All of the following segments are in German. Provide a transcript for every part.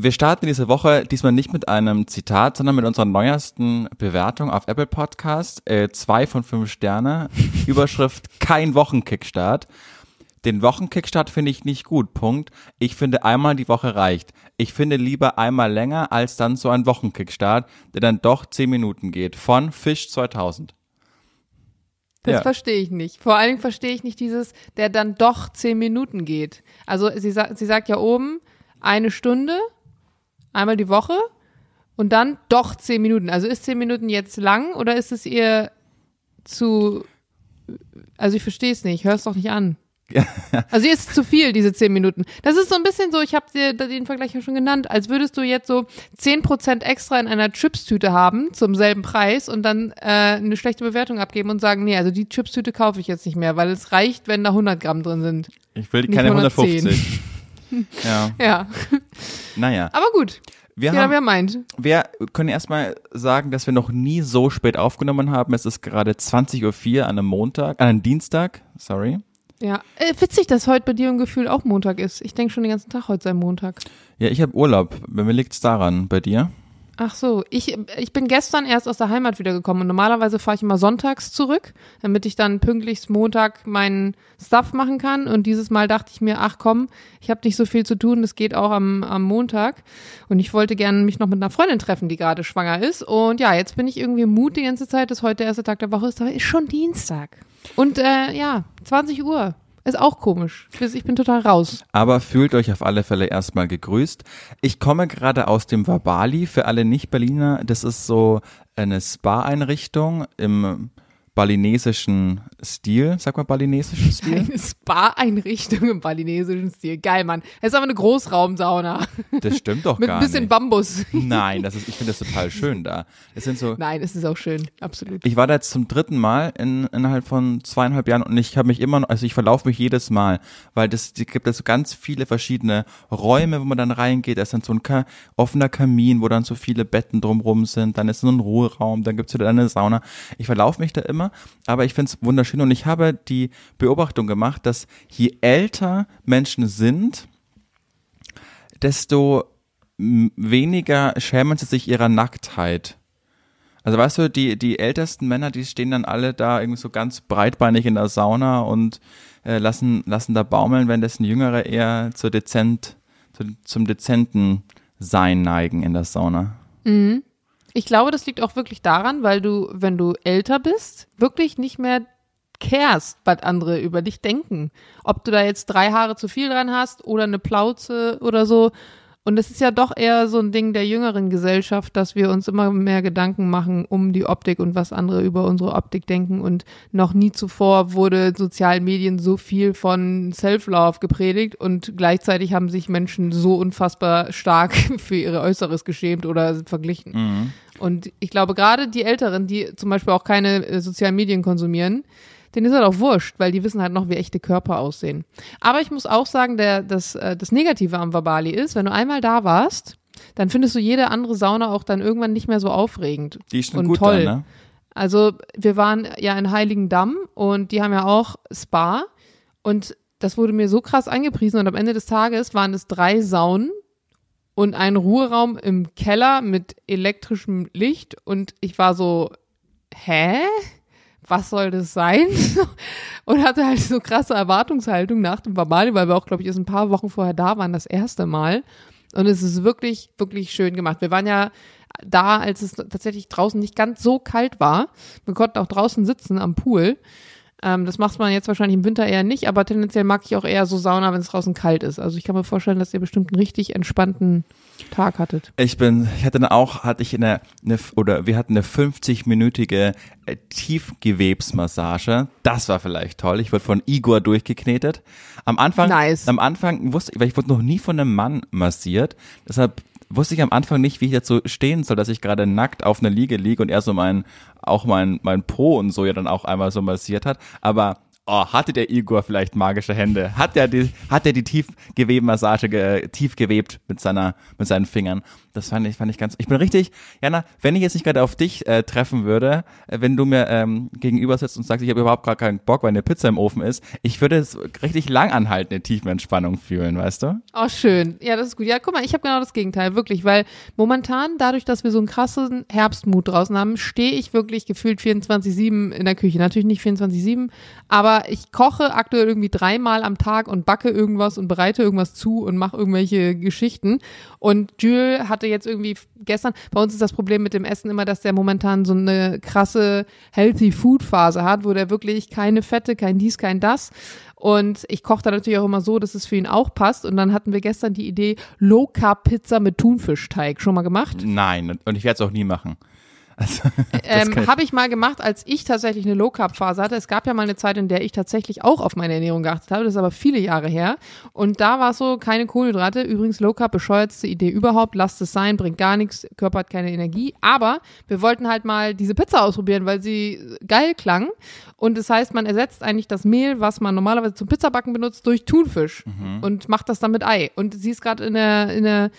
Wir starten diese Woche diesmal nicht mit einem Zitat, sondern mit unserer neuesten Bewertung auf Apple Podcast. Äh, zwei von fünf Sterne. Überschrift kein Wochenkickstart. Den Wochenkickstart finde ich nicht gut. Punkt. Ich finde einmal die Woche reicht. Ich finde lieber einmal länger als dann so ein Wochenkickstart, der dann doch zehn Minuten geht. Von Fisch 2000. Das Ja. verstehe ich nicht. Vor allen Dingen verstehe ich nicht dieses, der dann doch zehn Minuten geht. Also sie, sa sie sagt ja oben eine Stunde, einmal die Woche und dann doch zehn Minuten. Also ist zehn Minuten jetzt lang oder ist es ihr zu, also ich verstehe es nicht, hör es doch nicht an. Also ihr ist zu viel, diese zehn Minuten. Das ist so ein bisschen so, ich habe dir den Vergleich ja schon genannt, als würdest du jetzt so 10% extra in einer Chipstüte haben zum selben Preis und dann äh, eine schlechte Bewertung abgeben und sagen, nee, also die Chipstüte kaufe ich jetzt nicht mehr, weil es reicht, wenn da 100 Gramm drin sind. Ich will Nicht keine 110. 150. ja, Ja, naja. aber gut. Wir Jeder, haben, wer meint. Wir können erstmal sagen, dass wir noch nie so spät aufgenommen haben. Es ist gerade 20.04 Uhr an einem Montag, an einem Dienstag, sorry. Ja, äh, witzig, dass heute bei dir im Gefühl auch Montag ist. Ich denke schon den ganzen Tag, heute sei Montag. Ja, ich habe Urlaub. Bei mir liegt's daran. Bei dir? Ach so, ich, ich bin gestern erst aus der Heimat wiedergekommen und normalerweise fahre ich immer sonntags zurück, damit ich dann pünktlichst Montag meinen Stuff machen kann. Und dieses Mal dachte ich mir, ach komm, ich habe nicht so viel zu tun, das geht auch am, am Montag. Und ich wollte gerne mich noch mit einer Freundin treffen, die gerade schwanger ist. Und ja, jetzt bin ich irgendwie Mut die ganze Zeit, dass heute der erste Tag der Woche ist, aber ist schon Dienstag. Und äh, ja, 20 Uhr. Ist auch komisch. Ich bin total raus. Aber fühlt euch auf alle Fälle erstmal gegrüßt. Ich komme gerade aus dem Wabali. Für alle Nicht-Berliner, das ist so eine Spa-Einrichtung im balinesischen Stil. Sag mal balinesischen Stil. Eine Spa-Einrichtung im balinesischen Stil. Geil, Mann. Es ist aber eine Großraumsauna. Das stimmt doch Mit gar ein bisschen nicht. Bambus. Nein, das ist, ich finde das total schön da. Es sind so, Nein, es ist auch schön. Absolut. Ich war da jetzt zum dritten Mal in, innerhalb von zweieinhalb Jahren und ich habe mich immer noch, also ich verlaufe mich jedes Mal, weil das die gibt es so ganz viele verschiedene Räume, wo man dann reingeht. Da ist dann so ein Ka offener Kamin, wo dann so viele Betten drumrum sind. Dann ist so ein Ruheraum, dann gibt's wieder eine Sauna. Ich verlaufe mich da immer, aber ich find's wunderschön und ich habe die Beobachtung gemacht, dass je älter Menschen sind, desto weniger schämen sie sich ihrer Nacktheit. Also weißt du, die, die ältesten Männer, die stehen dann alle da irgendwie so ganz breitbeinig in der Sauna und äh, lassen, lassen da baumeln, währenddessen Jüngere eher zu dezent, zu, zum dezenten Sein neigen in der Sauna. Ich glaube, das liegt auch wirklich daran, weil du, wenn du älter bist, wirklich nicht mehr carest, was andere über dich denken. Ob du da jetzt drei Haare zu viel dran hast oder eine Plauze oder so. Und es ist ja doch eher so ein Ding der jüngeren Gesellschaft, dass wir uns immer mehr Gedanken machen um die Optik und was andere über unsere Optik denken. Und noch nie zuvor wurde sozialen Medien so viel von Self-Love gepredigt und gleichzeitig haben sich Menschen so unfassbar stark für ihre Äußeres geschämt oder verglichen. Und ich glaube, gerade die Älteren, die zum Beispiel auch keine äh, sozialen Medien konsumieren, denen ist halt auch wurscht, weil die wissen halt noch, wie echte Körper aussehen. Aber ich muss auch sagen, der, das, äh, das Negative am Wabali ist, wenn du einmal da warst, dann findest du jede andere Sauna auch dann irgendwann nicht mehr so aufregend. Die ist schon und gut toll. dann, ne? Also wir waren ja in Heiligendamm und die haben ja auch Spa und das wurde mir so krass angepriesen und am Ende des Tages waren es drei Saunen und ein Ruheraum im Keller mit elektrischem Licht und ich war so, hä? Was soll das sein? und hatte halt so krasse Erwartungshaltung nach dem Babali, weil wir auch, glaube ich, erst ein paar Wochen vorher da waren, das erste Mal. Und es ist wirklich, wirklich schön gemacht. Wir waren ja da, als es tatsächlich draußen nicht ganz so kalt war. Wir konnten auch draußen sitzen am Pool. Ähm, das macht man jetzt wahrscheinlich im Winter eher nicht, aber tendenziell mag ich auch eher so Sauna, wenn es draußen kalt ist. Also ich kann mir vorstellen, dass ihr bestimmt einen richtig entspannten Tag hattet. Ich bin, ich hatte dann auch, hatte ich eine, eine oder wir hatten eine 50-minütige äh, Tiefgewebsmassage. Das war vielleicht toll. Ich wurde von Igor durchgeknetet. Am Anfang, Nice. am Anfang wusste ich, weil ich wurde noch nie von einem Mann massiert. Deshalb wusste ich am Anfang nicht, wie ich so stehen soll, dass ich gerade nackt auf einer Liege liege und er so mein, auch mein, mein Po und so ja dann auch einmal so massiert hat. Aber oh, hatte der Igor vielleicht magische Hände? Hat er die, hat er die Tiefgewebmassage ge, tief gewebt mit seiner, mit seinen Fingern? Das fand ich, fand ich ganz, ich bin richtig, Jana, wenn ich jetzt nicht gerade auf dich äh, treffen würde, äh, wenn du mir ähm, gegenüber sitzt und sagst, ich habe überhaupt gar keinen Bock, weil eine Pizza im Ofen ist, ich würde es richtig lang anhalten, eine tiefe Entspannung fühlen, weißt du? Oh, schön. Ja, das ist gut. Ja, guck mal, ich habe genau das Gegenteil, wirklich, weil momentan, dadurch, dass wir so einen krassen Herbstmut draußen haben, stehe ich wirklich gefühlt 24-7 in der Küche. Natürlich nicht 24-7, aber ich koche aktuell irgendwie dreimal am Tag und backe irgendwas und bereite irgendwas zu und mache irgendwelche Geschichten. Und Jules hatte jetzt irgendwie gestern, bei uns ist das Problem mit dem Essen immer, dass der momentan so eine krasse Healthy Food Phase hat, wo der wirklich keine Fette, kein dies, kein das. Und ich koche da natürlich auch immer so, dass es für ihn auch passt. Und dann hatten wir gestern die Idee Low Carb Pizza mit Thunfischteig. Schon mal gemacht? Nein, und ich werde es auch nie machen. Also, ähm, Habe ich mal gemacht, als ich tatsächlich eine Low-Carb-Phase hatte. Es gab ja mal eine Zeit, in der ich tatsächlich auch auf meine Ernährung geachtet habe. Das ist aber viele Jahre her. Und da war es so, keine Kohlenhydrate. Übrigens, Low-Carb, bescheuertste Idee überhaupt. Lasst es sein, bringt gar nichts. Körper hat keine Energie. Aber wir wollten halt mal diese Pizza ausprobieren, weil sie geil klang. Und das heißt, man ersetzt eigentlich das Mehl, was man normalerweise zum Pizzabacken benutzt, durch Thunfisch. Mhm. Und macht das dann mit Ei. Und sie ist gerade in der, in der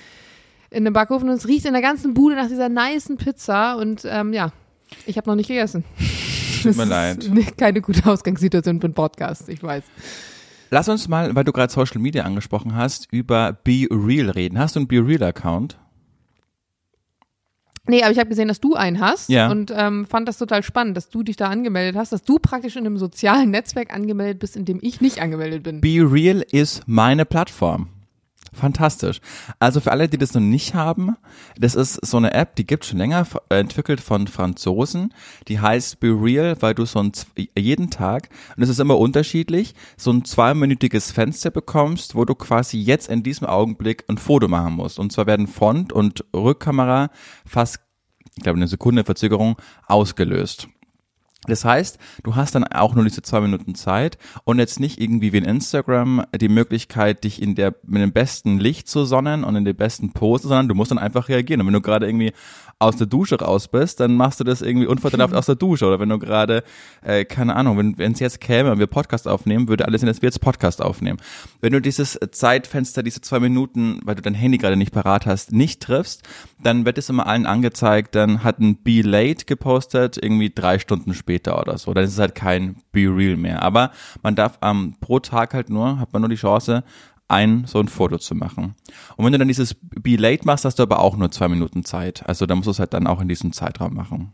in einem Backofen und es riecht in der ganzen Bude nach dieser niceen Pizza und ähm, ja, ich habe noch nicht gegessen. Tut mir leid. Keine gute Ausgangssituation für einen Podcast, ich weiß. Lass uns mal, weil du gerade Social Media angesprochen hast, über Be Real reden. Hast du einen Be Real Account? Nee, aber ich habe gesehen, dass du einen hast ja. und ähm, fand das total spannend, dass du dich da angemeldet hast, dass du praktisch in einem sozialen Netzwerk angemeldet bist, in dem ich nicht angemeldet bin. Be Real ist meine Plattform. Fantastisch. Also für alle, die das noch nicht haben, das ist so eine App, die gibt schon länger, entwickelt von Franzosen. Die heißt Be Real, weil du so ein, jeden Tag, und es ist immer unterschiedlich, so ein zweiminütiges Fenster bekommst, wo du quasi jetzt in diesem Augenblick ein Foto machen musst. Und zwar werden Front- und Rückkamera fast, ich glaube, eine Sekunde Verzögerung ausgelöst. Das heißt, du hast dann auch nur diese zwei Minuten Zeit und jetzt nicht irgendwie wie in Instagram die Möglichkeit, dich in der mit dem besten Licht zu sonnen und in der besten Pose, sondern du musst dann einfach reagieren. Und wenn du gerade irgendwie aus der Dusche raus bist, dann machst du das irgendwie unvorteilhaft aus der Dusche. Oder wenn du gerade, äh, keine Ahnung, wenn es jetzt käme und wir Podcast aufnehmen, würde alles sehen, dass wir jetzt Podcast aufnehmen. Wenn du dieses Zeitfenster, diese zwei Minuten, weil du dein Handy gerade nicht parat hast, nicht triffst, dann wird es immer allen angezeigt, dann hat ein Be Late gepostet, irgendwie drei Stunden später oder so. Dann ist es halt kein Be Real mehr. Aber man darf ähm, pro Tag halt nur, hat man nur die Chance, ein so ein Foto zu machen. Und wenn du dann dieses Be Late machst, hast du aber auch nur zwei Minuten Zeit. Also da musst du es halt dann auch in diesem Zeitraum machen.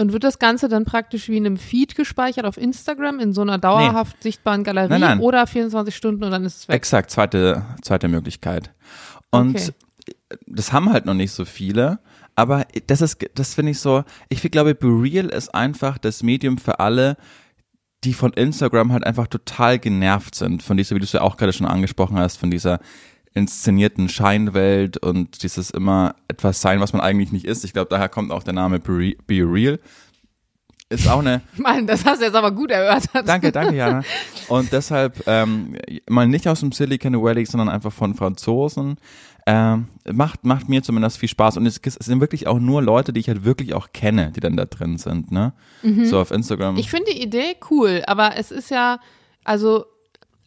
Und wird das Ganze dann praktisch wie in einem Feed gespeichert auf Instagram in so einer dauerhaft nee. sichtbaren Galerie nein, nein. oder 24 Stunden und dann ist es weg? Exakt, zweite, zweite Möglichkeit. Und okay. das haben halt noch nicht so viele. Aber das ist, das finde ich so, ich glaube, Be Real ist einfach das Medium für alle, die von Instagram halt einfach total genervt sind, von dieser, wie du es ja auch gerade schon angesprochen hast, von dieser inszenierten Scheinwelt und dieses immer etwas sein, was man eigentlich nicht ist. Ich glaube, daher kommt auch der Name Be Real. Ist auch eine. Mann, das hast du jetzt aber gut erörtert. Danke, danke, Jana. Und deshalb ähm, mal nicht aus dem Silicon Valley, sondern einfach von Franzosen. Ähm, macht, macht mir zumindest viel Spaß. Und es, es, sind wirklich auch nur Leute, die ich halt wirklich auch kenne, die dann da drin sind, ne? Mhm. So auf Instagram. Ich finde die Idee cool, aber es ist ja, also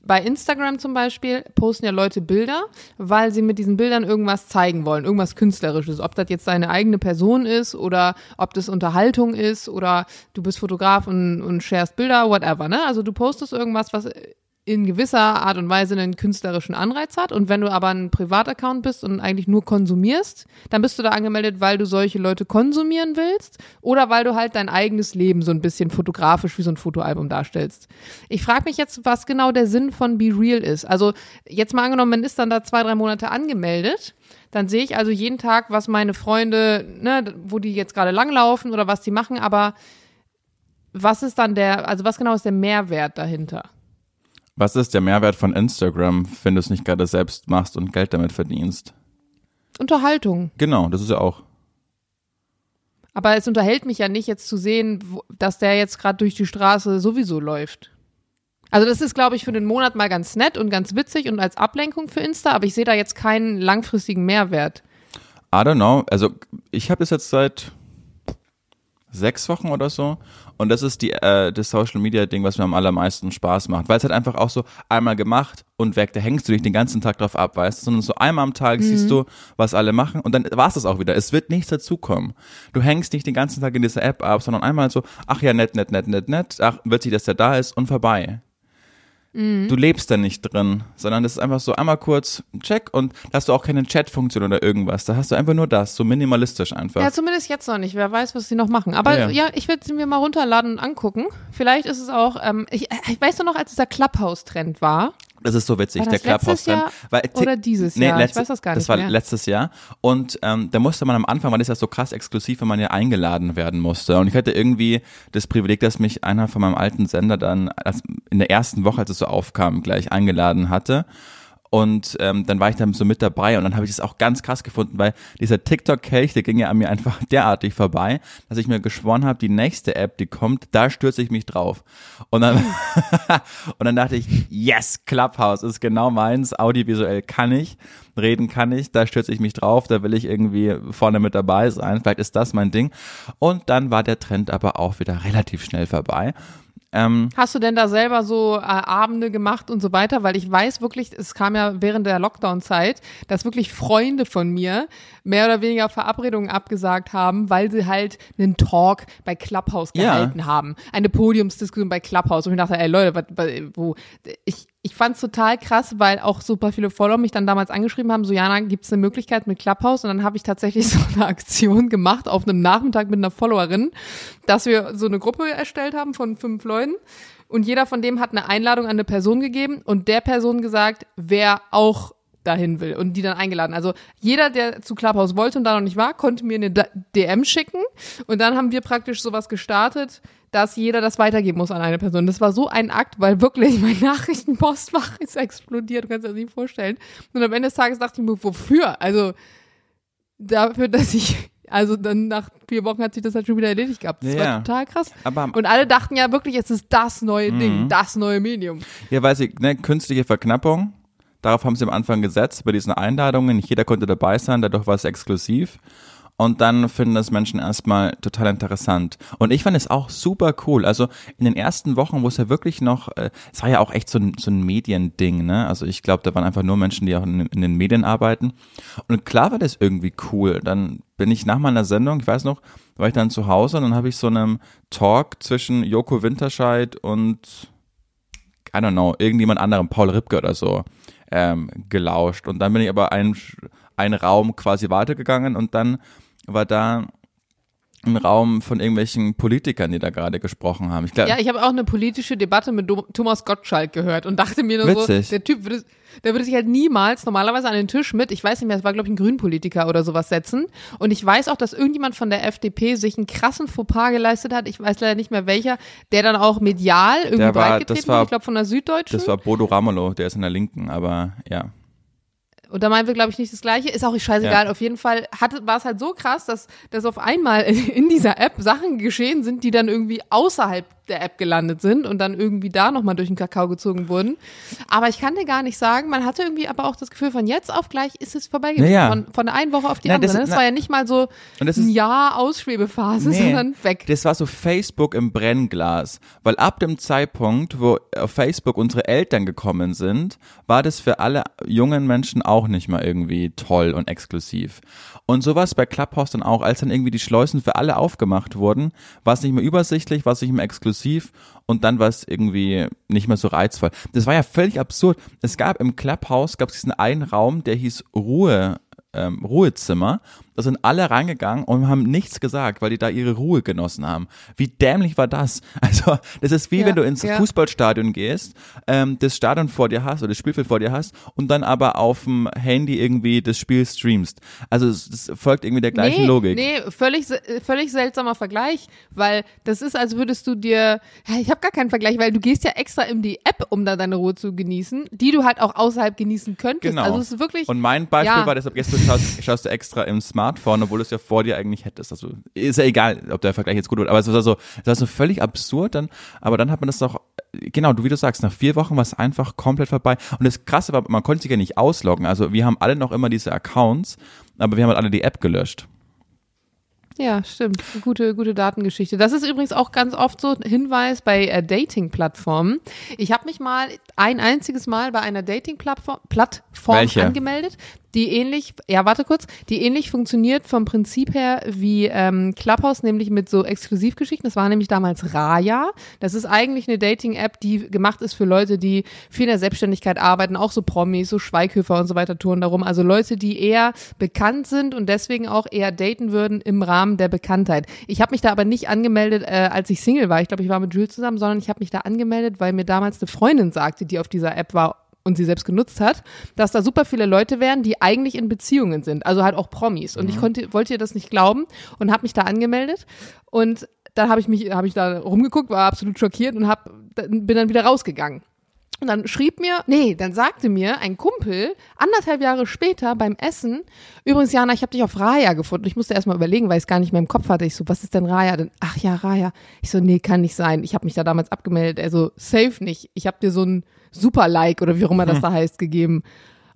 bei Instagram zum Beispiel posten ja Leute Bilder, weil sie mit diesen Bildern irgendwas zeigen wollen, irgendwas Künstlerisches. Ob das jetzt deine eigene Person ist oder ob das Unterhaltung ist oder du bist Fotograf und, und sharest Bilder, whatever. Ne? Also du postest irgendwas, was in gewisser Art und Weise einen künstlerischen Anreiz hat. Und wenn du aber ein Privataccount bist und eigentlich nur konsumierst, dann bist du da angemeldet, weil du solche Leute konsumieren willst oder weil du halt dein eigenes Leben so ein bisschen fotografisch wie so ein Fotoalbum darstellst. Ich frage mich jetzt, was genau der Sinn von Be Real ist. Also jetzt mal angenommen, man ist dann da zwei, drei Monate angemeldet dann sehe ich also jeden Tag, was meine Freunde, ne, wo die jetzt gerade langlaufen oder was die machen, aber was ist dann der, also was genau ist der Mehrwert dahinter? Was ist der Mehrwert von Instagram, wenn du es nicht gerade selbst machst und Geld damit verdienst? Unterhaltung. Genau, das ist ja auch. Aber es unterhält mich ja nicht, jetzt zu sehen, dass der jetzt gerade durch die Straße sowieso läuft. Also das ist, glaube ich, für den Monat mal ganz nett und ganz witzig und als Ablenkung für Insta, aber ich sehe da jetzt keinen langfristigen Mehrwert. I don't know. Also ich habe das jetzt seit sechs Wochen oder so. Und das ist die, äh, das Social Media Ding, was mir am allermeisten Spaß macht. Weil es halt einfach auch so einmal gemacht und weg, da hängst du dich den ganzen Tag drauf ab, weißt du, sondern so einmal am Tag mhm. siehst du, was alle machen und dann war es das auch wieder. Es wird nichts dazukommen. Du hängst nicht den ganzen Tag in dieser App ab, sondern einmal so, ach ja, nett, nett, nett, nett, nett, ach, wird sich, dass der da ist und vorbei. Mhm. Du lebst da nicht drin, sondern das ist einfach so einmal kurz Check und da hast du auch keine Chat-Funktion oder irgendwas. Da hast du einfach nur das, so minimalistisch einfach. Ja, zumindest jetzt noch nicht. Wer weiß, was sie noch machen. Aber ja, ja ich werde sie mir mal runterladen und angucken. Vielleicht ist es auch, ähm, ich, ich weiß noch, als dieser Clubhouse-Trend war. Das ist so witzig, der Clubhouse-Trend. Oder dieses nee, Jahr, letztes, ich weiß das gar nicht Das war mehr. letztes Jahr. Und ähm, da musste man am Anfang, weil das ja so krass exklusiv, wenn man ja eingeladen werden musste. Und ich hatte irgendwie das Privileg, dass mich einer von meinem alten Sender dann in der ersten Woche, als es so aufkam, gleich eingeladen hatte. Und ähm, dann war ich dann so mit dabei und dann habe ich das auch ganz krass gefunden, weil dieser TikTok-Kelch, der ging ja an mir einfach derartig vorbei, dass ich mir geschworen habe, die nächste App, die kommt, da stürze ich mich drauf. Und dann, und dann dachte ich, yes, Clubhouse ist genau meins, audiovisuell kann ich, reden kann ich, da stürze ich mich drauf, da will ich irgendwie vorne mit dabei sein, vielleicht ist das mein Ding. Und dann war der Trend aber auch wieder relativ schnell vorbei. Ähm, Hast du denn da selber so äh, Abende gemacht und so weiter? Weil ich weiß wirklich, es kam ja während der Lockdown-Zeit, dass wirklich Freunde von mir mehr oder weniger Verabredungen abgesagt haben, weil sie halt einen Talk bei Clubhouse gehalten ja. haben. Eine Podiumsdiskussion bei Clubhouse. Und ich dachte, ey Leute, was, was, wo, ich, ich fand es total krass, weil auch super viele Follower mich dann damals angeschrieben haben, so Jana, gibt es eine Möglichkeit mit Clubhouse? Und dann habe ich tatsächlich so eine Aktion gemacht auf einem Nachmittag mit einer Followerin, dass wir so eine Gruppe erstellt haben von fünf Leuten. Und jeder von dem hat eine Einladung an eine Person gegeben und der Person gesagt, wer auch dahin will und die dann eingeladen. Also jeder, der zu Clubhouse wollte und da noch nicht war, konnte mir eine DM schicken und dann haben wir praktisch sowas gestartet, dass jeder das weitergeben muss an eine Person. Das war so ein Akt, weil wirklich mein Nachrichtenpostfach ist explodiert, du kannst dir das nicht vorstellen. Und am Ende des Tages dachte ich mir, wofür? Also dafür, dass ich also dann nach vier Wochen hat sich das halt schon wieder erledigt gehabt. Das ja, war total krass. Aber, und alle dachten ja wirklich, es ist das neue Ding, mhm. das neue Medium. Ja, weiß ich, ne, künstliche Verknappung. Darauf haben sie am Anfang gesetzt, bei diesen Einladungen. Nicht jeder konnte dabei sein, dadurch war es exklusiv und dann finden das Menschen erstmal total interessant. Und ich fand es auch super cool. Also in den ersten Wochen, wo es ja wirklich noch, äh, es war ja auch echt so ein, so ein Mediending, ne? Also ich glaube, da waren einfach nur Menschen, die auch in, in, den Medien arbeiten. Und klar war das irgendwie cool. Dann bin ich nach meiner Sendung, ich weiß noch, war ich dann zu Hause und dann habe ich so einen Talk zwischen Joko Winterscheid und I don't know, irgendjemand anderem, Paul Ripke oder so, ähm, gelauscht. Und dann bin ich aber einen, einen Raum quasi weitergegangen und dann war da ein Raum von irgendwelchen Politikern, die da gerade gesprochen haben. Ich glaub, ja, ich habe auch eine politische Debatte mit Thomas Gottschalk gehört und dachte mir nur witzig. so, der Typ würde, der würde sich halt niemals normalerweise an den Tisch mit, ich weiß nicht mehr, es war glaube ich ein Grünpolitiker oder sowas setzen. Und ich weiß auch, dass irgendjemand von der FDP sich einen krassen Fauxpas geleistet hat. Ich weiß leider nicht mehr welcher, der dann auch medial irgendwie breitgetreten war, ich glaube von der Süddeutschen. Das war Bodo Ramelow, der ist in der Linken, aber ja. Und da meinen wir, glaube ich, nicht das Gleiche. Ist auch scheißegal. Ja. Auf jeden Fall war es halt so krass, dass, dass auf einmal in dieser App Sachen geschehen sind, die dann irgendwie außerhalb der App gelandet sind und dann irgendwie da nochmal durch den Kakao gezogen wurden. Aber ich kann dir gar nicht sagen, man hatte irgendwie aber auch das Gefühl, von jetzt auf gleich ist es vorbei gewesen. Ja, Von, von der einen Woche auf die na, andere. Das, ne? das war ja nicht mal so ein Jahr Ausschwebephase, nee, sondern weg. Das war so Facebook im Brennglas. Weil ab dem Zeitpunkt, wo auf Facebook unsere Eltern gekommen sind, war das für alle jungen Menschen auch nicht mal irgendwie toll und exklusiv. Und sowas bei Clubhouse dann auch, als dann irgendwie die Schleusen für alle aufgemacht wurden, war es nicht mehr übersichtlich, war es nicht mehr exklusiv und dann war es irgendwie nicht mehr so reizvoll. Das war ja völlig absurd. Es gab im Clubhouse, gab es diesen einen Raum, der hieß Ruhe, ähm, Ruhezimmer da sind alle reingegangen und haben nichts gesagt, weil die da ihre Ruhe genossen haben. Wie dämlich war das? Also, das ist wie ja, wenn du ins ja. Fußballstadion gehst, ähm, das Stadion vor dir hast oder das Spielfeld vor dir hast und dann aber auf dem Handy irgendwie das Spiel streamst. Also, es folgt irgendwie der gleichen nee, Logik. Nee, völlig, völlig seltsamer Vergleich, weil das ist, als würdest du dir, ich habe gar keinen Vergleich, weil du gehst ja extra in die App, um da deine Ruhe zu genießen, die du halt auch außerhalb genießen könntest. Genau. Also, es ist wirklich. Und mein Beispiel ja. war deshalb, gestern schaust, schaust du extra im Smart Smartphone, obwohl du es ja vor dir eigentlich hättest. Also ist ja egal, ob der Vergleich jetzt gut wird, aber es war so, es war so völlig absurd dann, aber dann hat man das doch, genau, du wie du sagst, nach vier Wochen war es einfach komplett vorbei. Und das Krasse war, man konnte sich ja nicht ausloggen. Also wir haben alle noch immer diese Accounts, aber wir haben halt alle die App gelöscht. Ja, stimmt. Gute, gute Datengeschichte. Das ist übrigens auch ganz oft so ein Hinweis bei äh, Dating-Plattformen. Ich habe mich mal ein einziges Mal bei einer Dating-Plattform angemeldet, die ähnlich, ja, warte kurz, die ähnlich funktioniert vom Prinzip her wie ähm, Clubhouse, nämlich mit so Exklusivgeschichten. Das war nämlich damals Raya. Das ist eigentlich eine Dating-App, die gemacht ist für Leute, die viel in der Selbstständigkeit arbeiten, auch so Promis, so Schweighöfer und so weiter touren darum. Also Leute, die eher bekannt sind und deswegen auch eher daten würden im Rahmen der Bekanntheit. Ich habe mich da aber nicht angemeldet, äh, als ich Single war. Ich glaube, ich war mit Jules zusammen, sondern ich habe mich da angemeldet, weil mir damals eine Freundin sagte, die auf dieser App war und sie selbst genutzt hat, dass da super viele Leute wären, die eigentlich in Beziehungen sind, also halt auch Promis. Und ich konnte, wollte ihr das nicht glauben und habe mich da angemeldet und dann habe ich mich, habe ich da rumgeguckt, war absolut schockiert und hab, bin dann wieder rausgegangen. Und dann schrieb mir, nee, dann sagte mir ein Kumpel anderthalb Jahre später beim Essen, übrigens, Jana, ich habe dich auf Raya gefunden. Ich musste erstmal überlegen, weil ich es gar nicht mehr im Kopf hatte. Ich so, was ist denn Raya? Denn, ach ja, Raya. Ich so, nee, kann nicht sein. Ich habe mich da damals abgemeldet. Also, safe nicht. Ich habe dir so ein Super-Like oder wie auch immer das da heißt gegeben.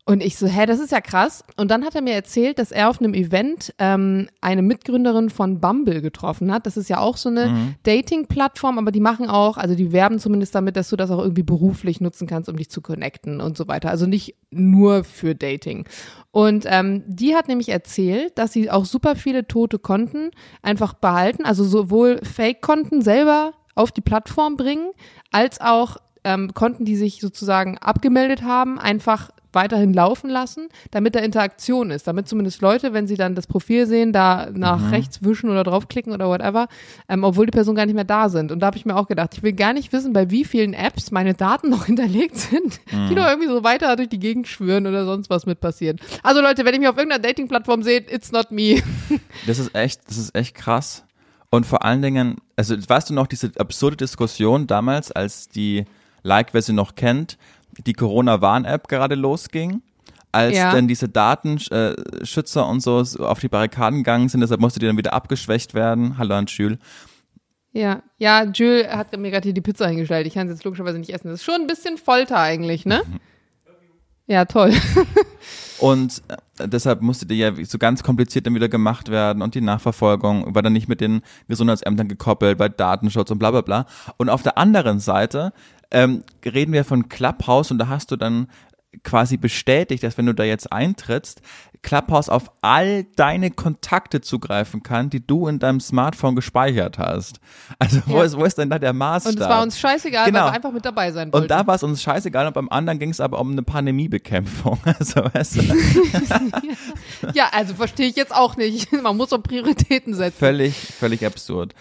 Und ich so, hä, das ist ja krass. Und dann hat er mir erzählt, dass er auf einem Event ähm, eine Mitgründerin von Bumble getroffen hat. Das ist ja auch so eine Dating-Plattform, aber die machen auch, also die werben zumindest damit, dass du das auch irgendwie beruflich nutzen kannst, um dich zu connecten und so weiter. Also nicht nur für Dating. Und ähm, die hat nämlich erzählt, dass sie auch super viele tote Konten einfach behalten, also sowohl Fake-Konten selber auf die Plattform bringen, als auch ähm, Konten, die sich sozusagen abgemeldet haben, einfach weiterhin laufen lassen, damit da Interaktion ist, damit zumindest Leute, wenn sie dann das Profil sehen, da nach rechts wischen oder draufklicken oder whatever, ähm, obwohl die Personen gar nicht mehr da sind. Und da habe ich mir auch gedacht, ich will gar nicht wissen, bei wie vielen Apps meine Daten noch hinterlegt sind, die noch irgendwie so weiter durch die Gegend schwören oder sonst was mit passiert. Also Leute, wenn ihr mich auf irgendeiner Dating-Plattform seht, it's not me. Das ist echt, das ist echt krass. Und vor allen Dingen, also weißt du noch diese absurde Diskussion damals, als die Like, wer sie noch kennt, die Corona-Warn-App gerade losging? Als Ja. dann diese Datenschützer und so auf die Barrikaden gegangen sind, deshalb musste die dann wieder abgeschwächt werden. Hallo an Jules. Ja, ja, Jules hat mir gerade hier die Pizza hingestellt. Ich kann sie jetzt logischerweise nicht essen. Das ist schon ein bisschen Folter eigentlich, ne? Ja, toll. Und äh, deshalb musste die ja so ganz kompliziert dann wieder gemacht werden und die Nachverfolgung war dann nicht mit den Gesundheitsämtern gekoppelt, bei Datenschutz und bla bla bla. Und auf der anderen Seite ähm, reden wir von Clubhouse und da hast du dann quasi bestätigt, dass wenn du da jetzt eintrittst, Clubhouse auf all deine Kontakte zugreifen kann, die du in deinem Smartphone gespeichert hast. Also wo, Ja. ist, wo ist denn da der Maßstab? Und es war uns scheißegal, Genau. weil wir einfach mit dabei sein wollten. und da war es uns scheißegal und beim anderen ging es aber um eine Pandemiebekämpfung. Also weißt du, ja, also verstehe ich jetzt auch nicht. Man muss doch Prioritäten setzen. Völlig, völlig absurd.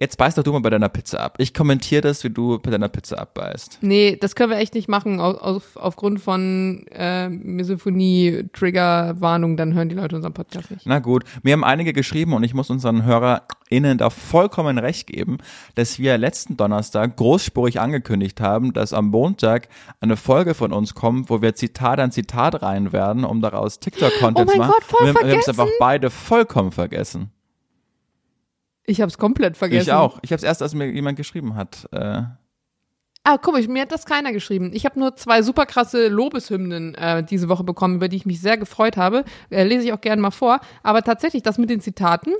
Jetzt beißt doch du mal bei deiner Pizza ab. Ich kommentiere das, wie du bei deiner Pizza abbeißt. Nee, das können wir echt nicht machen auf, auf, aufgrund von äh, Misophonie, Trigger-Warnung, dann hören die Leute unseren Podcast nicht. Na gut, mir haben einige geschrieben und ich muss unseren HörerInnen da vollkommen recht geben, dass wir letzten Donnerstag großspurig angekündigt haben, dass am Montag eine Folge von uns kommt, wo wir Zitat an Zitat rein werden, um daraus TikTok-Content Oh zu machen. Gott, voll wir, wir haben es einfach beide vollkommen vergessen. Ich habe es komplett vergessen. Ich auch. Ich habe es erst, als mir jemand geschrieben hat. Äh, Ah, mal, mir hat das keiner geschrieben. Ich habe nur zwei super krasse Lobeshymnen äh, diese Woche bekommen, über die ich mich sehr gefreut habe. Äh, lese ich auch gerne mal vor. Aber tatsächlich, das mit den Zitaten.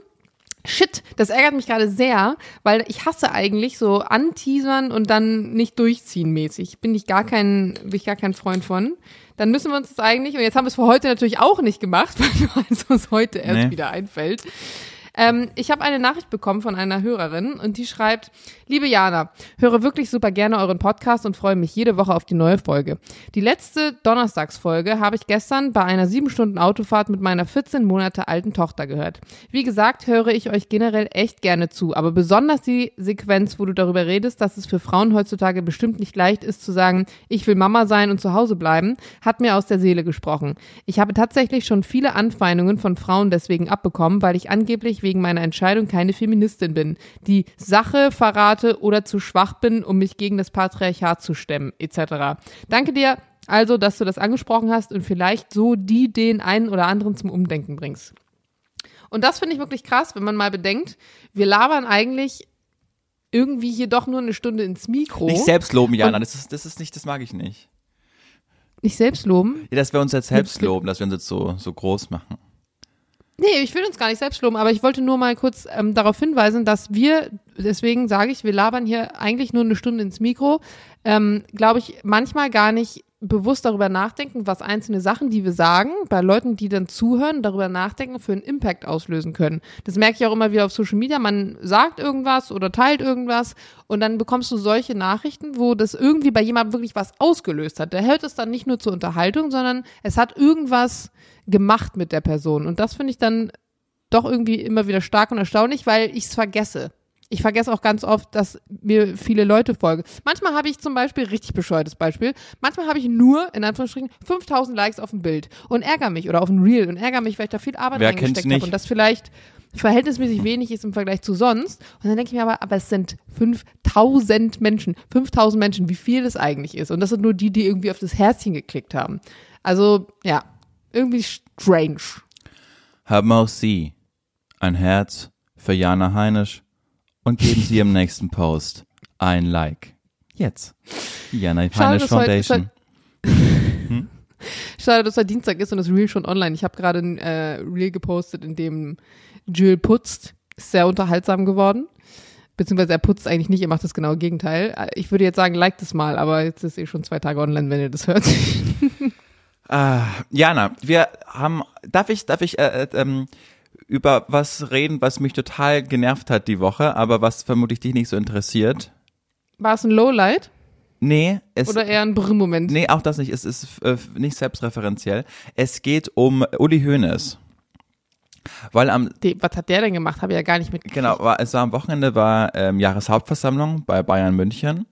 Shit, das ärgert mich gerade sehr, weil ich hasse eigentlich so anteasern und dann nicht durchziehen mäßig. Bin ich gar kein, bin ich gar kein Freund von. Dann müssen wir uns das eigentlich, und jetzt haben wir es für heute natürlich auch nicht gemacht, weil uns heute erst Nee. wieder einfällt. Ähm, ich habe eine Nachricht bekommen von einer Hörerin und die schreibt, liebe Jana, höre wirklich super gerne euren Podcast und freue mich jede Woche auf die neue Folge. Die letzte Donnerstagsfolge habe ich gestern bei einer sieben Stunden Autofahrt mit meiner 14 Monate alten Tochter gehört. Wie gesagt, höre ich euch generell echt gerne zu, aber besonders die Sequenz, wo du darüber redest, dass es für Frauen heutzutage bestimmt nicht leicht ist zu sagen, ich will Mama sein und zu Hause bleiben, hat mir aus der Seele gesprochen. Ich habe tatsächlich schon viele Anfeindungen von Frauen deswegen abbekommen, weil ich angeblich wegen meiner Entscheidung keine Feministin bin, die Sache verrate oder zu schwach bin, um mich gegen das Patriarchat zu stemmen, etc. Danke dir also, dass du das angesprochen hast und vielleicht so die den einen oder anderen zum Umdenken bringst. Und das finde ich wirklich krass, wenn man mal bedenkt, wir labern eigentlich irgendwie hier doch nur eine Stunde ins Mikro. nicht selbst loben, Jana. Das ist, das ist nicht, das mag ich nicht. Nicht selbst loben. Ja, dass wir uns jetzt selbst loben, dass wir uns jetzt so, so groß machen. Nee, ich will uns gar nicht selbst loben, aber ich wollte nur mal kurz ähm, darauf hinweisen, dass wir, deswegen sage ich, wir labern hier eigentlich nur eine Stunde ins Mikro, ähm, glaube ich, manchmal gar nicht bewusst darüber nachdenken, was einzelne Sachen, die wir sagen, bei Leuten, die dann zuhören, darüber nachdenken, für einen Impact auslösen können. Das merke ich auch immer wieder auf Social Media. Man sagt irgendwas oder teilt irgendwas und dann bekommst du solche Nachrichten, wo das irgendwie bei jemandem wirklich was ausgelöst hat. Der hält es dann nicht nur zur Unterhaltung, sondern es hat irgendwas gemacht mit der Person. Und das finde ich dann doch irgendwie immer wieder stark und erstaunlich, weil ich es vergesse. Ich vergesse auch ganz oft, dass mir viele Leute folgen. Manchmal habe ich zum Beispiel, richtig bescheuertes Beispiel, manchmal habe ich nur, in Anführungsstrichen, 5000 Likes auf ein Bild und ärgere mich oder auf ein Reel und ärgere mich, weil ich da viel Arbeit Wer reingesteckt habe und das vielleicht verhältnismäßig wenig ist im Vergleich zu sonst. Und dann denke ich mir aber, aber es sind 5000 Menschen, 5000 Menschen, wie viel das eigentlich ist. Und das sind nur die, die irgendwie auf das Herzchen geklickt haben. Also, ja, irgendwie strange. Haben auch Sie ein Herz für Jana Heinisch und geben Sie im nächsten Post ein Like. Jetzt. Jana Schade, Heinisch dass heute- Foundation. Schade, dass heute Dienstag ist und das Reel schon online. Ich habe gerade ein äh, Reel gepostet, in dem Jill putzt. Ist sehr unterhaltsam geworden. Beziehungsweise er putzt eigentlich nicht, er macht das genaue Gegenteil. Äh, Ich würde jetzt sagen, like das mal, aber jetzt ist eh schon zwei Tage online, wenn ihr das hört. Ah, Jana, wir haben, darf ich, darf ich äh, äh, ähm, über was reden, was mich total genervt hat die Woche, aber was vermutlich dich nicht so interessiert? War es ein Lowlight Nee, es, oder eher ein Brr-Moment? nee, auch das nicht. Es ist äh, nicht selbstreferenziell. Es geht um Uli Hoeneß. Weil am Die, was hat der denn gemacht? Habe ich ja gar nicht mitgekriegt. Genau, war, es war am Wochenende war ähm, Jahreshauptversammlung bei Bayern München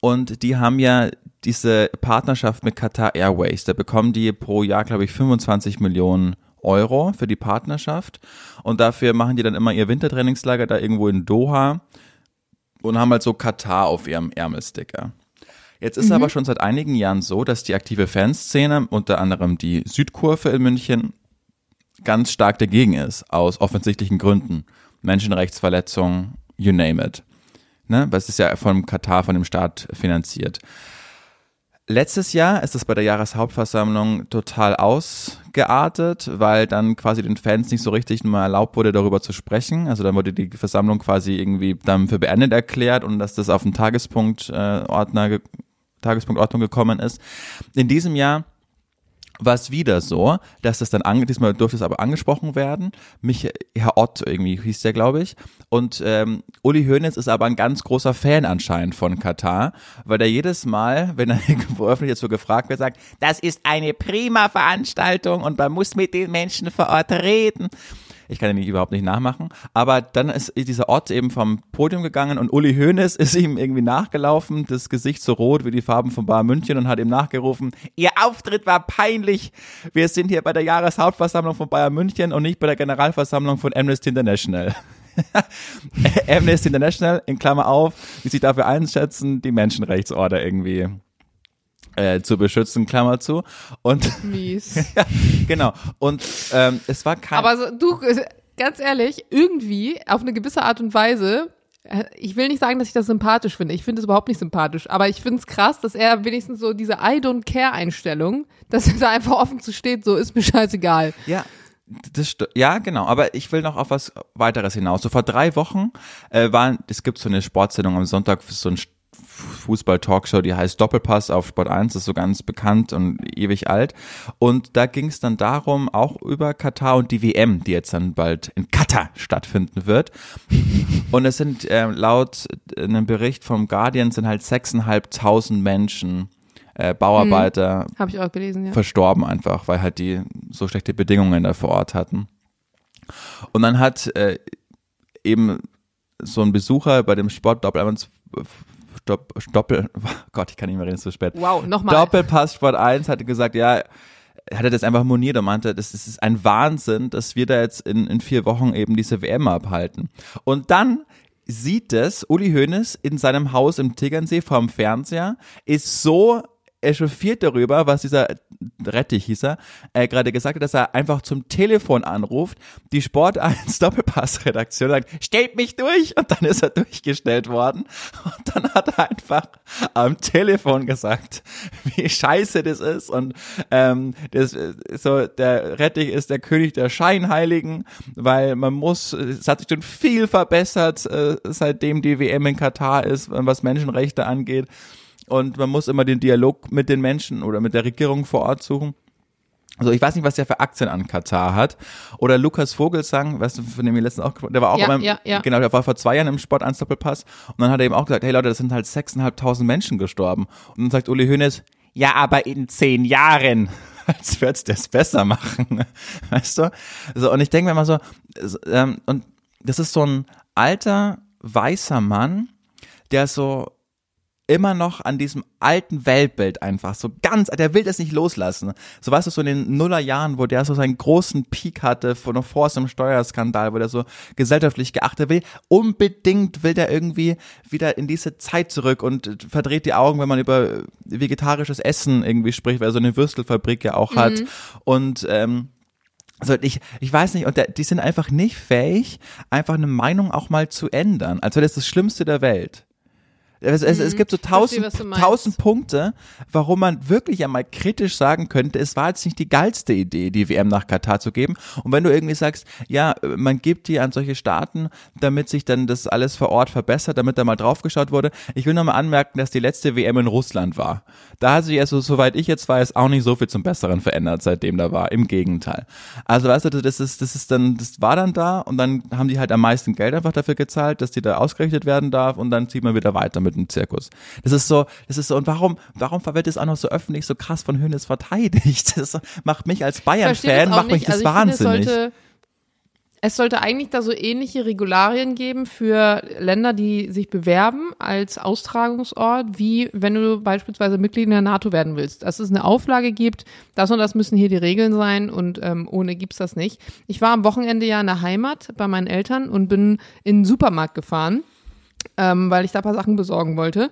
und die haben ja diese Partnerschaft mit Qatar Airways. Da bekommen die pro Jahr, glaube ich, 25 Millionen Euro für die Partnerschaft und dafür machen die dann immer ihr Wintertrainingslager da irgendwo in Doha und haben halt so Katar auf ihrem Ärmelsticker. Jetzt ist aber schon seit einigen Jahren so, dass die aktive Fanszene, unter anderem die Südkurve in München, ganz stark dagegen ist, aus offensichtlichen Gründen. Menschenrechtsverletzungen, you name it. Ne? Was ist ja vom Katar, von dem Staat finanziert. Letztes Jahr ist es bei der Jahreshauptversammlung total ausgeartet, weil dann quasi den Fans nicht so richtig mal erlaubt wurde, darüber zu sprechen. Also dann wurde die Versammlung quasi irgendwie dann für beendet erklärt und dass das auf den Tagespunkt, äh, Ordner, ge- Tagespunktordnung gekommen ist. In diesem Jahr war es wieder so, dass das dann, ange diesmal durfte es aber angesprochen werden. Mich, Herr Ott irgendwie hieß der, glaube ich. Und ähm, Uli Hoeneß ist aber ein ganz großer Fan anscheinend von Katar, weil er jedes Mal, wenn er öffentlich jetzt so gefragt wird, sagt, das ist eine prima Veranstaltung und man muss mit den Menschen vor Ort reden. Ich kann ihn überhaupt nicht nachmachen. Aber dann ist dieser Ott eben vom Podium gegangen und Uli Hoeneß ist ihm irgendwie nachgelaufen, das Gesicht so rot wie die Farben von Bayern München und hat ihm nachgerufen, Ihr Auftritt war peinlich. Wir sind hier bei der Jahreshauptversammlung von Bayern München und nicht bei der Generalversammlung von Amnesty International. Amnesty International, in Klammer auf, die sich dafür einschätzen, die Menschenrechtsorder irgendwie äh, zu beschützen, Klammer zu. Und Mies. ja, genau. Und ähm, es war kein Aber so, du, äh, ganz ehrlich, irgendwie, auf eine gewisse Art und Weise, äh, ich will nicht sagen, dass ich das sympathisch finde. Ich finde es überhaupt nicht sympathisch. Aber ich finde es krass, dass er wenigstens so diese I don't care Einstellung, dass er da einfach offen zu steht, so ist mir scheißegal. Ja, das ja, genau. Aber ich will noch auf was weiteres hinaus. So vor drei Wochen äh, waren, es gibt so eine Sportsendung am Sonntag, so ein Fußball-Talkshow, die heißt Doppelpass auf Sport 1, das ist so ganz bekannt und ewig alt. Und da ging es dann darum, auch über Katar und die WM, die jetzt dann bald in Katar stattfinden wird. Und es sind äh, laut einem Bericht vom Guardian sind halt 6.500 Menschen, äh, Bauarbeiter, auch gelesen, ja. verstorben einfach, weil halt die so schlechte Bedingungen da vor Ort hatten. Und dann hat äh, eben so ein Besucher bei dem Sport Doppel Stopp, Doppel, Gott, ich kann nicht mehr reden, es ist zu spät. Wow, nochmal. Doppelpass Sport 1 hatte gesagt, ja, er hatte das einfach moniert und meinte, das, das ist ein Wahnsinn, dass wir da jetzt in, in vier Wochen eben diese WM abhalten. Und dann sieht es Uli Hoeneß in seinem Haus im Tegernsee vorm Fernseher, ist so echauffiert darüber, was dieser Rettich hieß er, äh, gerade gesagt hat, dass er einfach zum Telefon anruft, die Sport 1 Doppelpass-Redaktion sagt, stellt mich durch! Und dann ist er durchgestellt worden. Und dann hat er einfach am Telefon gesagt, wie scheiße das ist. Und ähm, das so der Rettich ist der König der Scheinheiligen, weil man muss, es hat sich schon viel verbessert, äh, seitdem die WM in Katar ist, was Menschenrechte angeht und man muss immer den Dialog mit den Menschen oder mit der Regierung vor Ort suchen. Also ich weiß nicht, was der für Aktien an Katar hat. Oder Lukas Vogelsang, weißt du, von dem wir letztens auch, der war auch Ja, beim, ja, ja. genau, der war vor zwei Jahren im Sport 1 Doppelpass und dann hat er eben auch gesagt, hey Leute, das sind halt sechseinhalbtausend Menschen gestorben. Und dann sagt Uli Hoeneß, ja, aber in zehn Jahren. Als wird's das besser machen. Weißt du? So, und ich denke mir immer so, so, ähm, und das ist so ein alter, weißer Mann, der so immer noch an diesem alten Weltbild einfach so ganz, der will das nicht loslassen. So weißt du, so in den Nullerjahren, wo der so seinen großen Peak hatte, vor noch vor einem Steuerskandal, wo der so gesellschaftlich geachtet will, unbedingt will der irgendwie wieder in diese Zeit zurück und verdreht die Augen, wenn man über vegetarisches Essen irgendwie spricht, weil er so eine Würstelfabrik ja auch hat und ähm, also ich, ich weiß nicht, und der, die sind einfach nicht fähig, einfach eine Meinung auch mal zu ändern, als wäre das das Schlimmste der Welt. Es, es, es gibt so verstehe, tausend, meinst. tausend Punkte, warum man wirklich einmal kritisch sagen könnte, es war jetzt nicht die geilste Idee, die WM nach Katar zu geben. Und wenn du irgendwie sagst, ja, man gibt die an solche Staaten, damit sich dann das alles vor Ort verbessert, damit da mal draufgeschaut wurde. Ich will nochmal anmerken, dass die letzte WM in Russland war. Da hat sich also, soweit ich jetzt weiß, auch nicht so viel zum Besseren verändert, seitdem da war. Im Gegenteil. Also weißt du, das ist, das ist dann, das war dann da und dann haben die halt am meisten Geld einfach dafür gezahlt, dass die da ausgerichtet werden darf und dann zieht man wieder weiter mit dem Zirkus. Das ist so, das ist so, und warum, warum wird das auch noch so öffentlich so krass von Hönes verteidigt? Das macht mich als Bayern-Fan, macht mich das also finde, wahnsinnig. Es sollte, es sollte eigentlich da so ähnliche Regularien geben für Länder, die sich bewerben als Austragungsort, wie wenn du beispielsweise Mitglied in der NATO werden willst. Dass es eine Auflage gibt, das und das müssen hier die Regeln sein und ähm, ohne gibt's das nicht. Ich war am Wochenende ja in der Heimat bei meinen Eltern und bin in den Supermarkt gefahren, ähm, weil ich da ein paar Sachen besorgen wollte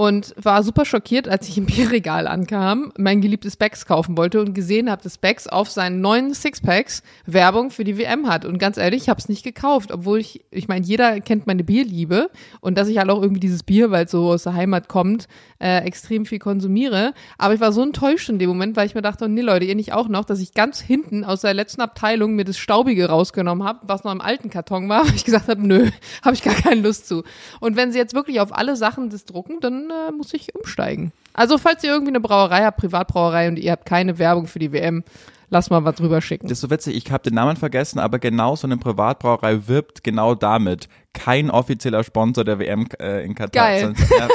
und war super schockiert, als ich im Bierregal ankam, mein geliebtes Becks kaufen wollte und gesehen habe, dass Becks auf seinen neuen Sixpacks Werbung für die WM hat. Und ganz ehrlich, ich habe es nicht gekauft, obwohl ich, ich meine, jeder kennt meine Bierliebe und dass ich halt auch irgendwie dieses Bier, weil es so aus der Heimat kommt, äh, extrem viel konsumiere. Aber ich war so enttäuscht in dem Moment, weil ich mir dachte, nee Leute, ihr nicht auch noch, dass ich ganz hinten aus der letzten Abteilung mir das Staubige rausgenommen habe, was noch im alten Karton war, weil ich gesagt habe, nö, habe ich gar keine Lust zu. Und wenn sie jetzt wirklich auf alle Sachen das drucken, dann äh, muss ich umsteigen. Also falls ihr irgendwie eine Brauerei habt, Privatbrauerei und ihr habt keine Werbung für die WM, lass mal was drüber schicken. Das ist so witzig, ich habe den Namen vergessen, aber genau so eine Privatbrauerei wirbt genau damit. Kein offizieller Sponsor der WM äh, in Katar. Geil. Sonst, ja,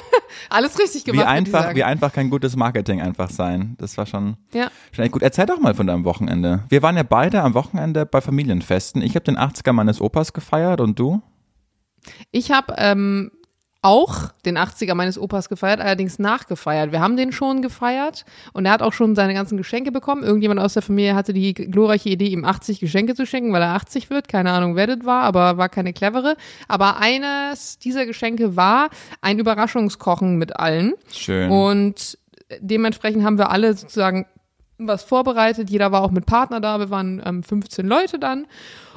Alles richtig wie gemacht. ich einfach, wie einfach kann gutes Marketing einfach sein. Das war schon, Ja. schon echt gut. Erzähl doch mal von deinem Wochenende. Wir waren ja beide am Wochenende bei Familienfesten. Ich habe den 80er meines Opas gefeiert und du? Ich habe ähm, auch den 80er meines Opas gefeiert, allerdings nachgefeiert. Wir haben den schon gefeiert und er hat auch schon seine ganzen Geschenke bekommen. Irgendjemand aus der Familie hatte die glorreiche Idee, ihm 80 Geschenke zu schenken, weil er 80 wird. Keine Ahnung, wer das war, aber war keine clevere. Aber eines dieser Geschenke war ein Überraschungskochen mit allen. Schön. Und dementsprechend haben wir alle sozusagen was vorbereitet. Jeder war auch mit Partner da. Wir waren ähm, 15 Leute dann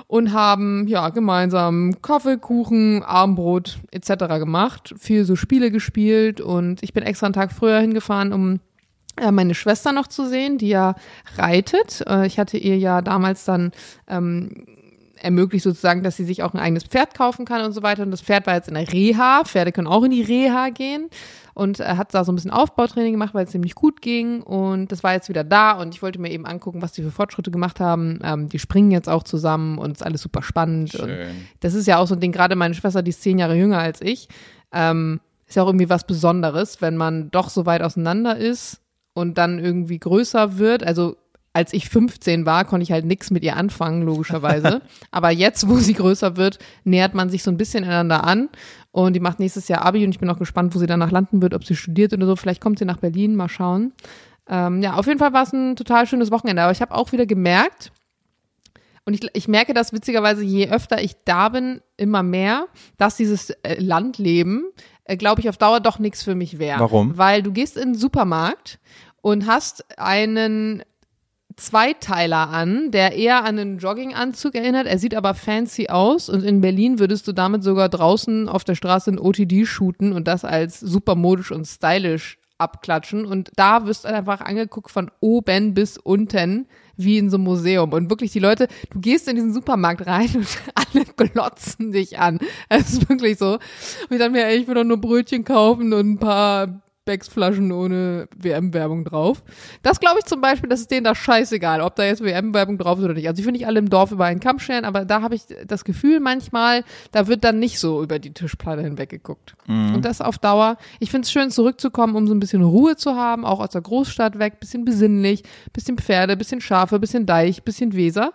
und haben ja gemeinsam Kaffee, Kuchen, Abendbrot etc. gemacht. Viel so Spiele gespielt und ich bin extra einen Tag früher hingefahren, um äh, meine Schwester noch zu sehen, die ja reitet. Äh, ich hatte ihr ja damals dann ähm, ermöglicht sozusagen, dass sie sich auch ein eigenes Pferd kaufen kann und so weiter. Und das Pferd war jetzt in der Reha. Pferde können auch in die Reha gehen. Und er hat da so ein bisschen Aufbautraining gemacht, weil es ziemlich gut ging. Und das war jetzt wieder da. Und ich wollte mir eben angucken, was die für Fortschritte gemacht haben. Ähm, die springen jetzt auch zusammen und ist alles super spannend. Und das ist ja auch so ein Ding, gerade meine Schwester, die ist zehn Jahre jünger als ich. Ähm, ist ja auch irgendwie was Besonderes, wenn man doch so weit auseinander ist und dann irgendwie größer wird. Also als ich 15 war, konnte ich halt nichts mit ihr anfangen, logischerweise. Aber jetzt, wo sie größer wird, nähert man sich so ein bisschen einander an. Und die macht nächstes Jahr Abi und ich bin auch gespannt, wo sie danach landen wird, ob sie studiert oder so. Vielleicht kommt sie nach Berlin, mal schauen. Ähm, ja, auf jeden Fall war es ein total schönes Wochenende. Aber ich habe auch wieder gemerkt, und ich, ich merke das witzigerweise, je öfter ich da bin, immer mehr, dass dieses äh, Landleben äh, glaube ich, auf Dauer doch nichts für mich wäre. Warum? Weil du gehst in den Supermarkt und hast einen Zweiteiler an, der eher an einen Jogginganzug erinnert. Er sieht aber fancy aus und in Berlin würdest du damit sogar draußen auf der Straße in OTD shooten und das als super modisch und stylisch abklatschen. Und da wirst du einfach angeguckt von oben bis unten wie in so einem Museum. Und wirklich die Leute, du gehst in diesen Supermarkt rein und alle glotzen dich an. Es ist wirklich so. Und ich dachte mir, ey, ich will doch nur Brötchen kaufen und ein paar Becks-Flaschen ohne WM-Werbung drauf. Das glaube ich zum Beispiel, das ist denen da scheißegal, ob da jetzt WM-Werbung drauf ist oder nicht. Also ich will nicht alle im Dorf über einen Kamm scheren, aber da habe ich das Gefühl manchmal, da wird dann nicht so über die Tischplatte hinweg geguckt. Mhm. Und das auf Dauer. Ich finde es schön, zurückzukommen, um so ein bisschen Ruhe zu haben, auch aus der Großstadt weg, bisschen besinnlich, bisschen Pferde, bisschen Schafe, bisschen Deich, bisschen Weser.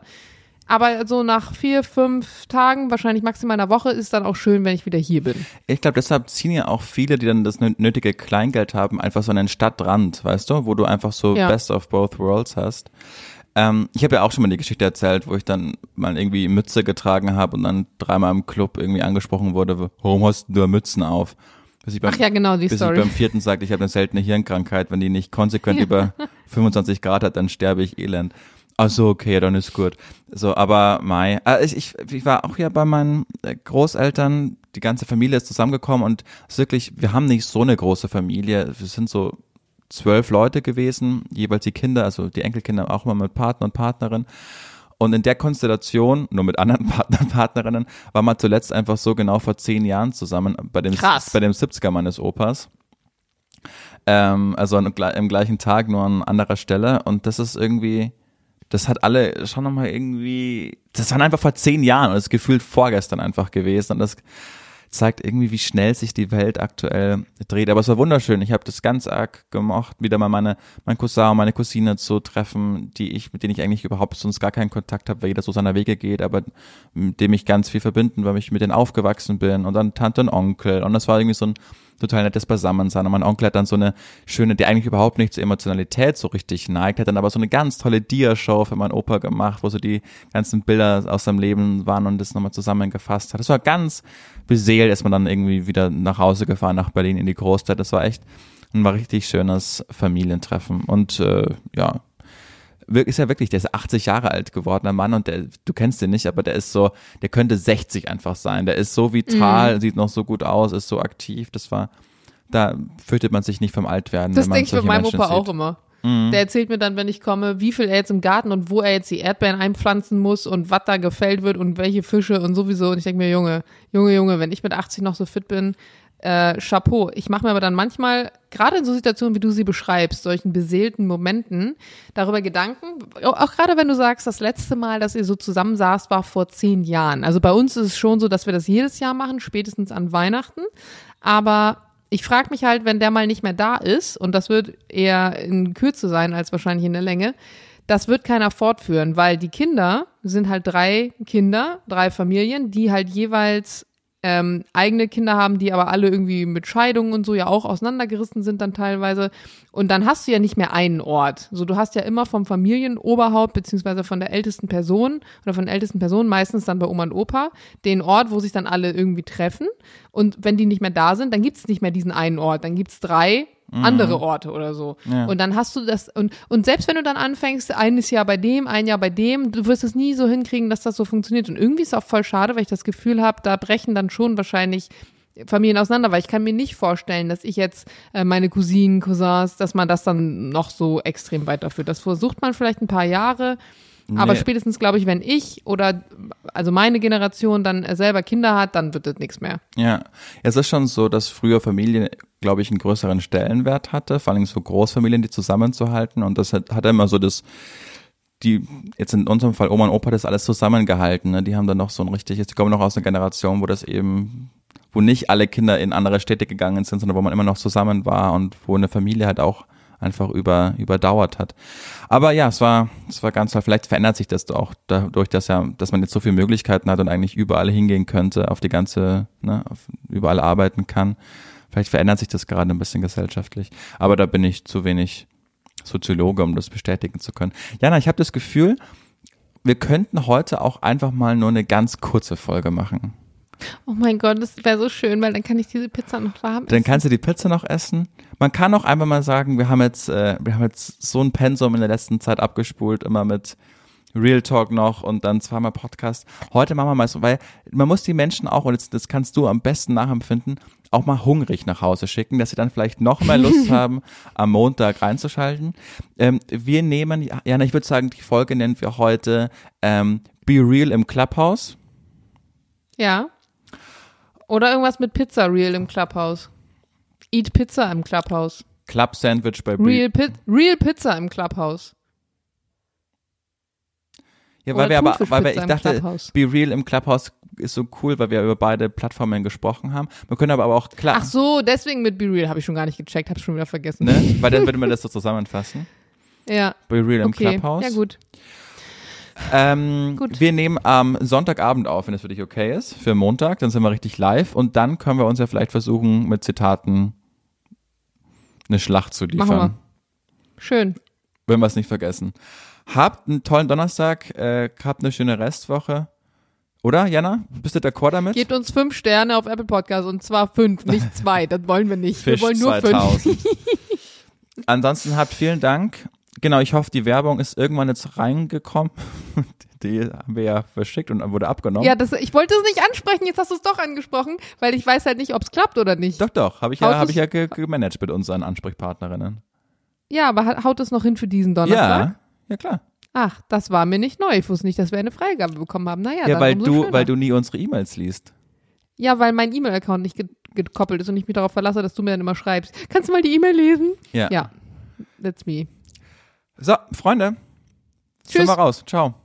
Aber so nach vier, fünf Tagen, wahrscheinlich maximal einer Woche, ist dann auch schön, wenn ich wieder hier bin. Ich glaube, deshalb ziehen ja auch viele, die dann das nötige Kleingeld haben, einfach so einen Stadtrand, weißt du, wo du einfach so ja. Best of both worlds hast. Ähm, ich habe ja auch schon mal die Geschichte erzählt, wo ich dann mal irgendwie Mütze getragen habe und dann dreimal im Club irgendwie angesprochen wurde, warum hast du Mützen auf? Bis ich beim, Ach ja, genau, die bis Story. ich beim vierten sagte, ich habe eine seltene Hirnkrankheit, wenn die nicht konsequent ja. über 25 Grad hat, dann sterbe ich elend. Ach so, okay, dann ist gut. So, aber Mai, äh, ich, ich, ich war auch hier bei meinen äh, Großeltern, die ganze Familie ist zusammengekommen und es ist wirklich, wir haben nicht so eine große Familie. Wir sind so zwölf Leute gewesen, jeweils die Kinder, also die Enkelkinder auch immer mit Partner und Partnerin. Und in der Konstellation, nur mit anderen Partnern und Partnerinnen, war man zuletzt einfach so genau vor zehn Jahren zusammen bei dem, Krass. bei dem 70er meines Opas. Ähm, also im gleichen Tag, nur an anderer Stelle. Und das ist irgendwie, das hat alle schon nochmal irgendwie, das waren einfach vor zehn Jahren und es ist gefühlt vorgestern einfach gewesen und das zeigt irgendwie, wie schnell sich die Welt aktuell dreht. Aber es war wunderschön. Ich habe das ganz arg gemocht, wieder mal meine, mein Cousin und meine Cousine zu treffen, die ich, mit denen ich eigentlich überhaupt sonst gar keinen Kontakt habe, weil jeder so seiner Wege geht, aber mit dem ich ganz viel verbinden, weil ich mit denen aufgewachsen bin und dann Tante und Onkel. Und das war irgendwie so ein total nettes Beisammensein. Und mein Onkel hat dann so eine schöne, der eigentlich überhaupt nicht zur Emotionalität so richtig neigt, hat dann aber so eine ganz tolle Dia-Show für meinen Opa gemacht, wo so die ganzen Bilder aus seinem Leben waren und das nochmal zusammengefasst hat. Das war ganz beseelt, ist man dann irgendwie wieder nach Hause gefahren, nach Berlin in die Großstadt. Das war echt ein richtig schönes Familientreffen. Und äh, ja, ist ja wirklich, der ist 80 Jahre alt geworden, der Mann, und der, du kennst den nicht, aber der ist so, der könnte 60 einfach sein. Der ist so vital, mhm. sieht noch so gut aus, ist so aktiv. Das war, da fürchtet man sich nicht vom Altwerden. Das denke ich bei meinem Opa auch immer. Mhm. Der erzählt mir dann, wenn ich komme, wie viel er jetzt im Garten und wo er jetzt die Erdbeeren einpflanzen muss und was da gefällt wird und welche Fische und sowieso. Und ich denke mir, Junge, Junge, Junge, wenn ich mit 80 noch so fit bin, äh, Chapeau. Ich mache mir aber dann manchmal, gerade in so Situationen, wie du sie beschreibst, solchen beseelten Momenten, darüber Gedanken, auch gerade wenn du sagst, das letzte Mal, dass ihr so zusammen saßt, war vor zehn Jahren. Also bei uns ist es schon so, dass wir das jedes Jahr machen, spätestens an Weihnachten. Aber ich frage mich halt, wenn der mal nicht mehr da ist, und das wird eher in Kürze sein als wahrscheinlich in der Länge, das wird keiner fortführen, weil die Kinder sind halt drei Kinder, drei Familien, die halt jeweils ähm, eigene Kinder haben, die aber alle irgendwie mit Scheidungen und so ja auch auseinandergerissen sind dann teilweise. Und dann hast du ja nicht mehr einen Ort. So, du hast ja immer vom Familienoberhaupt beziehungsweise von der ältesten Person oder von der ältesten Person, meistens dann bei Oma und Opa, den Ort, wo sich dann alle irgendwie treffen. Und wenn die nicht mehr da sind, dann gibt's nicht mehr diesen einen Ort. Dann gibt's drei mhm. andere Orte oder so. Ja. Und dann hast du das, und, und selbst wenn du dann anfängst, eines Jahr bei dem, ein Jahr bei dem, du wirst es nie so hinkriegen, dass das so funktioniert. Und irgendwie ist es auch voll schade, weil ich das Gefühl habe, da brechen dann schon wahrscheinlich Familien auseinander, weil ich kann mir nicht vorstellen, dass ich jetzt äh, meine Cousinen, Cousins, dass man das dann noch so extrem weiterführt. Das versucht man vielleicht ein paar Jahre. Nee. Aber spätestens, glaube ich, wenn ich oder also meine Generation dann selber Kinder hat, dann wird das nichts mehr. Ja, es ist schon so, dass früher Familie, glaube ich, einen größeren Stellenwert hatte, vor allem so Großfamilien, die zusammenzuhalten. Und das hat, hat immer so das, die, jetzt in unserem Fall Oma und Opa das alles zusammengehalten. Ne? Die haben dann noch so ein richtiges, die kommen noch aus einer Generation, wo das eben, wo nicht alle Kinder in andere Städte gegangen sind, sondern wo man immer noch zusammen war und wo eine Familie halt auch einfach über, überdauert hat. Aber ja, es war, es war ganz toll. Vielleicht verändert sich das auch dadurch, dass ja, dass man jetzt so viele Möglichkeiten hat und eigentlich überall hingehen könnte, auf die ganze, ne, auf, überall arbeiten kann. Vielleicht verändert sich das gerade ein bisschen gesellschaftlich. Aber da bin ich zu wenig Soziologe, um das bestätigen zu können. Jana, ich habe das Gefühl, wir könnten heute auch einfach mal nur eine ganz kurze Folge machen. Oh mein Gott, das wäre so schön, weil dann kann ich diese Pizza noch warm Dann essen. kannst du die Pizza noch essen. Man kann auch einfach mal sagen, wir haben jetzt, äh, wir haben jetzt so ein Pensum in der letzten Zeit abgespult, immer mit Real Talk noch und dann zweimal Podcast. Heute machen wir mal so, weil man muss die Menschen auch, und jetzt, das kannst du am besten nachempfinden, auch mal hungrig nach Hause schicken, dass sie dann vielleicht noch mehr Lust haben, am Montag reinzuschalten. Ähm, wir nehmen, Jana, ich würde sagen, die Folge nennen wir heute ähm, Be Real im Clubhouse. Ja. Oder irgendwas mit Pizza Real im Clubhouse. Eat Pizza im Clubhouse. Club Sandwich bei Be Real, Pi Real Pizza im Clubhouse. Ja, weil Oder wir aber, weil wir, ich dachte. Be Real im Clubhouse ist so cool, weil wir über beide Plattformen gesprochen haben. Wir können aber, aber auch klar, Ach so, deswegen mit Be Real habe ich schon gar nicht gecheckt, habe schon wieder vergessen. ne? Weil dann würde man das so zusammenfassen. Ja. Be Real im Okay. Clubhouse. Ja gut. Ähm, Gut. Wir nehmen am Sonntagabend auf, wenn das für dich okay ist, für Montag, dann sind wir richtig live und dann können wir uns ja vielleicht versuchen, mit Zitaten eine Schlacht zu liefern. Machen Schön. Wenn wir es nicht vergessen. Habt einen tollen Donnerstag, äh, habt eine schöne Restwoche. Oder, Jana? Bist du d'accord damit? Gebt uns fünf Sterne auf Apple Podcast und zwar fünf, nicht zwei. Das wollen wir nicht. Fisch wir wollen nur fünf. 2000. Ansonsten habt vielen Dank. Genau, ich hoffe, die Werbung ist irgendwann jetzt reingekommen. Die haben wir ja verschickt und wurde abgenommen. Ja, das, ich wollte es nicht ansprechen, jetzt hast du es doch angesprochen, weil ich weiß halt nicht, ob es klappt oder nicht. Doch, doch, habe ich Haut ja, hab ich ja ge gemanagt mit unseren Ansprechpartnerinnen. Ja, aber ha- haut es noch hin für diesen Donnerstag? Ja, ja klar. Ach, das war mir nicht neu. Ich wusste nicht, dass wir eine Freigabe bekommen haben. Naja, Ja, dann weil du, schöner. weil du nie unsere E-Mails liest. Ja, weil mein E-Mail-Account nicht ge gekoppelt ist und ich mich darauf verlasse, dass du mir dann immer schreibst. Kannst du mal die E-Mail lesen? Ja. Ja, that's me. So, Freunde. Tschüss. Sind wir raus. Ciao.